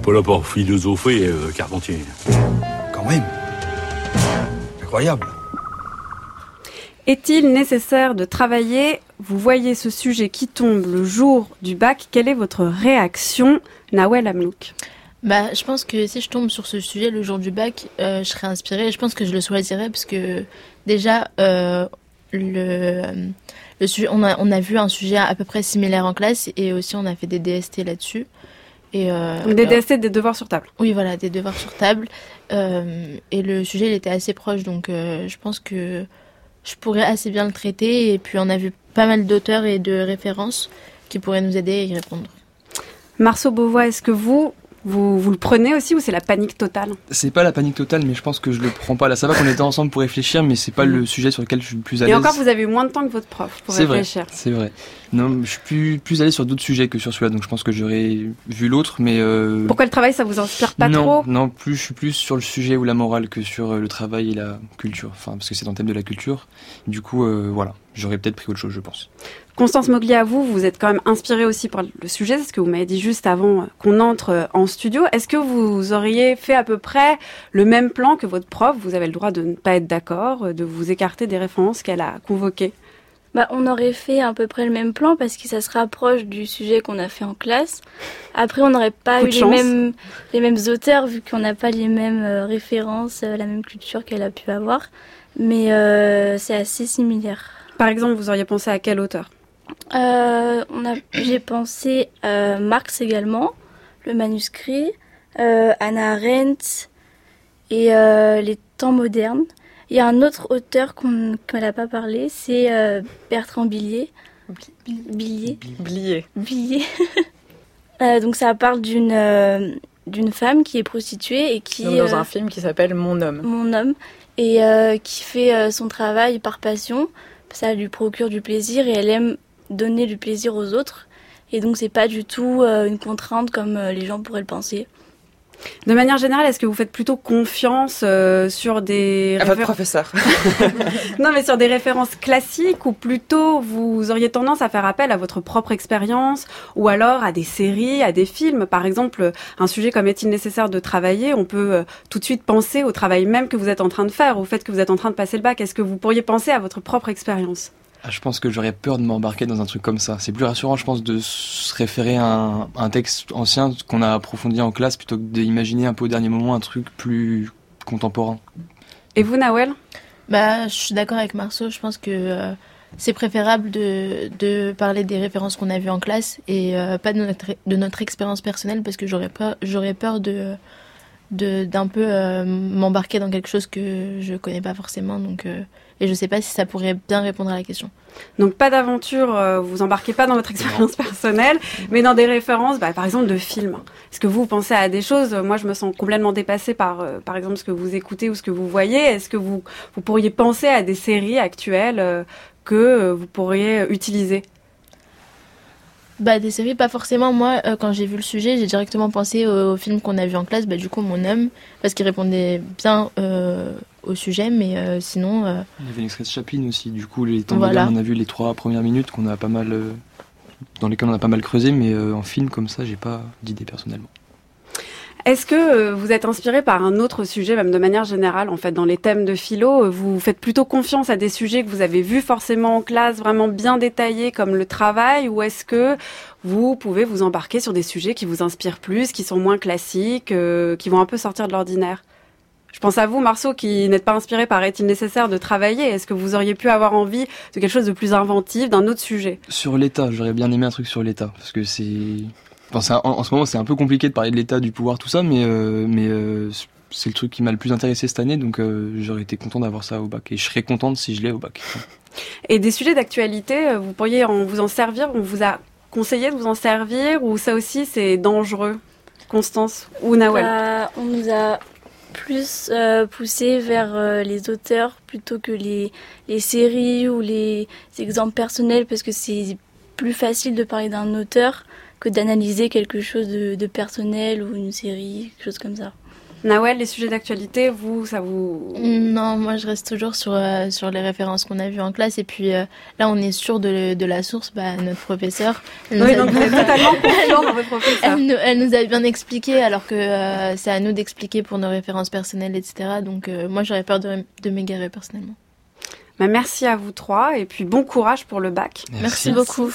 pas là pour philosopher, euh, Carpentier. Quand même. Incroyable. Est-il nécessaire de travailler? Vous voyez ce sujet qui tombe le jour du bac. Quelle est votre réaction, Nawel Amlouk bah, je pense que si je tombe sur ce sujet le jour du bac, euh, je serais inspirée. Je pense que je le choisirais parce que déjà, euh, le, le sujet, on a, on a vu un sujet à peu près similaire en classe et aussi on a fait des DST là-dessus. Et euh, des DST, des devoirs sur table. Oui, voilà, des devoirs sur table. Euh, et le sujet, il était assez proche, donc euh, je pense que je pourrais assez bien le traiter. Et puis on a vu pas mal d'auteurs et de références qui pourraient nous aider à y répondre. Marceau Beauvois, est-ce que vous, vous, vous le prenez aussi ou c'est la panique totale C'est pas la panique totale, mais je pense que je le prends pas là. Ça va qu'on était ensemble pour réfléchir, mais c'est pas mm. le sujet sur lequel je suis le plus à l'aise. Et encore, vous avez eu moins de temps que votre prof pour réfléchir. C'est vrai. Non, je suis plus, plus allé sur d'autres sujets que sur celui-là, donc je pense que j'aurais vu l'autre, mais. Euh... Pourquoi le travail, ça vous inspire pas non, trop Non, plus, je suis plus sur le sujet ou la morale que sur euh, le travail et la culture. Enfin, parce que c'est dans le thème de la culture. Du coup, euh, voilà, j'aurais peut-être pris autre chose, je pense. Constance Mogli, à vous, vous êtes quand même inspirée aussi par le sujet, c'est ce que vous m'avez dit juste avant qu'on entre en studio. Est-ce que vous auriez fait à peu près le même plan que votre prof? Vous avez le droit de ne pas être d'accord, de vous écarter des références qu'elle a convoquées bah, on aurait fait à peu près le même plan parce que ça se rapproche du sujet qu'on a fait en classe. Après, on n'aurait pas eu les mêmes, les mêmes auteurs vu qu'on n'a pas les mêmes euh, références, euh, la même culture qu'elle a pu avoir. Mais euh, c'est assez similaire. Par exemple, vous auriez pensé à quel auteur? Euh, J'ai pensé à Marx également, le manuscrit, Anna Arendt et les temps modernes. Il y a un autre auteur qu'on n'a pas parlé, c'est euh, Bertrand Billier. Billier. Billier. Billier. euh, donc ça parle d'une euh, d'une femme qui est prostituée et qui... dans un film qui s'appelle Mon homme. Mon homme. Et euh, qui fait son travail par passion. Ça lui procure du plaisir et elle aime donner du plaisir aux autres. Et donc c'est pas du tout une contrainte comme les gens pourraient le penser. De manière générale, est-ce que vous faites plutôt confiance euh, sur des à votre professeur Non, mais sur des références classiques ou plutôt vous auriez tendance à faire appel à votre propre expérience ou alors à des séries, à des films? Par exemple, un sujet comme est-il nécessaire de travailler, on peut euh, tout de suite penser au travail même que vous êtes en train de faire, au fait que vous êtes en train de passer le bac. Est-ce que vous pourriez penser à votre propre expérience? Ah, je pense que j'aurais peur de m'embarquer dans un truc comme ça. C'est plus rassurant, je pense, de se référer à un, texte ancien qu'on a approfondi en classe plutôt que d'imaginer un peu au dernier moment un truc plus contemporain. Et vous, Nawel? Bah, je suis d'accord avec Marceau. Je pense que euh, c'est préférable de, de, parler des références qu'on a vues en classe et euh, pas de notre, de notre expérience personnelle parce que j'aurais peur, j'aurais peur de d'un peu euh, m'embarquer dans quelque chose que je connais pas forcément. Donc et je ne sais pas si ça pourrait bien répondre à la question. Donc pas d'aventure, euh, vous embarquez pas dans votre expérience personnelle, mais dans des références, bah, par exemple de films. Est-ce que vous pensez à des choses? Moi, je me sens complètement dépassée par, euh, par exemple, ce que vous écoutez ou ce que vous voyez. Est-ce que vous, vous pourriez penser à des séries actuelles euh, que vous pourriez utiliser? Bah, des séries, pas forcément. Moi, quand j'ai vu le sujet, j'ai directement pensé au, film qu'on a vu en classe, bah, du coup, Mon homme, parce qu'il répondait bien au sujet, mais euh, sinon. Euh, Il y avait l'extrait de Chaplin aussi, du coup, les temps on a vu les trois premières minutes qu'on a pas mal. Euh, dans lesquelles on a pas mal creusé, mais en film comme ça, j'ai pas d'idée personnellement. Est-ce que vous êtes inspiré par un autre sujet, même de manière générale, en fait, dans les thèmes de philo Vous faites plutôt confiance à des sujets que vous avez vus forcément en classe, vraiment bien détaillés, comme le travail, ou est-ce que vous pouvez vous embarquer sur des sujets qui vous inspirent plus, qui sont moins classiques, qui vont un peu sortir de l'ordinaire? Je pense à vous, Marceau, qui n'êtes pas inspiré par est-il nécessaire de travailler. Est-ce que vous auriez pu avoir envie de quelque chose de plus inventif, d'un autre sujet? Sur l'État, j'aurais bien aimé un truc sur l'État, parce que c'est... Enfin, en, ce moment, c'est un peu compliqué de parler de l'État, du pouvoir, tout ça, mais, euh, mais euh, c'est le truc qui m'a le plus intéressé cette année, donc euh, j'aurais été content d'avoir ça au bac. Et je serais contente si je l'ai au bac. Et des sujets d'actualité, vous pourriez en, vous en servir? On vous a conseillé de vous en servir, ou ça aussi c'est dangereux? Constance ou Nawel? Bah, On nous a plus euh, poussé vers euh, les auteurs plutôt que les, les, séries ou les exemples personnels parce que c'est plus facile de parler d'un auteur que d'analyser quelque chose de, personnel ou une série, quelque chose comme ça. Nawel, les sujets d'actualité, vous, ça vous... Non, moi je reste toujours sur, euh, sur les références qu'on a vues en classe. Et puis euh, là, on est sûr de, de la source, bah, notre professeur. Elle Oui, nous a donc vous êtes totalement confiant dans votre professeur. Elle nous, elle nous a bien expliqué, alors que euh, c'est à nous d'expliquer pour nos références personnelles, etc. Donc euh, moi, j'aurais peur de, de m'égarer personnellement. Bah, merci à vous trois et puis bon courage pour le bac. Merci beaucoup.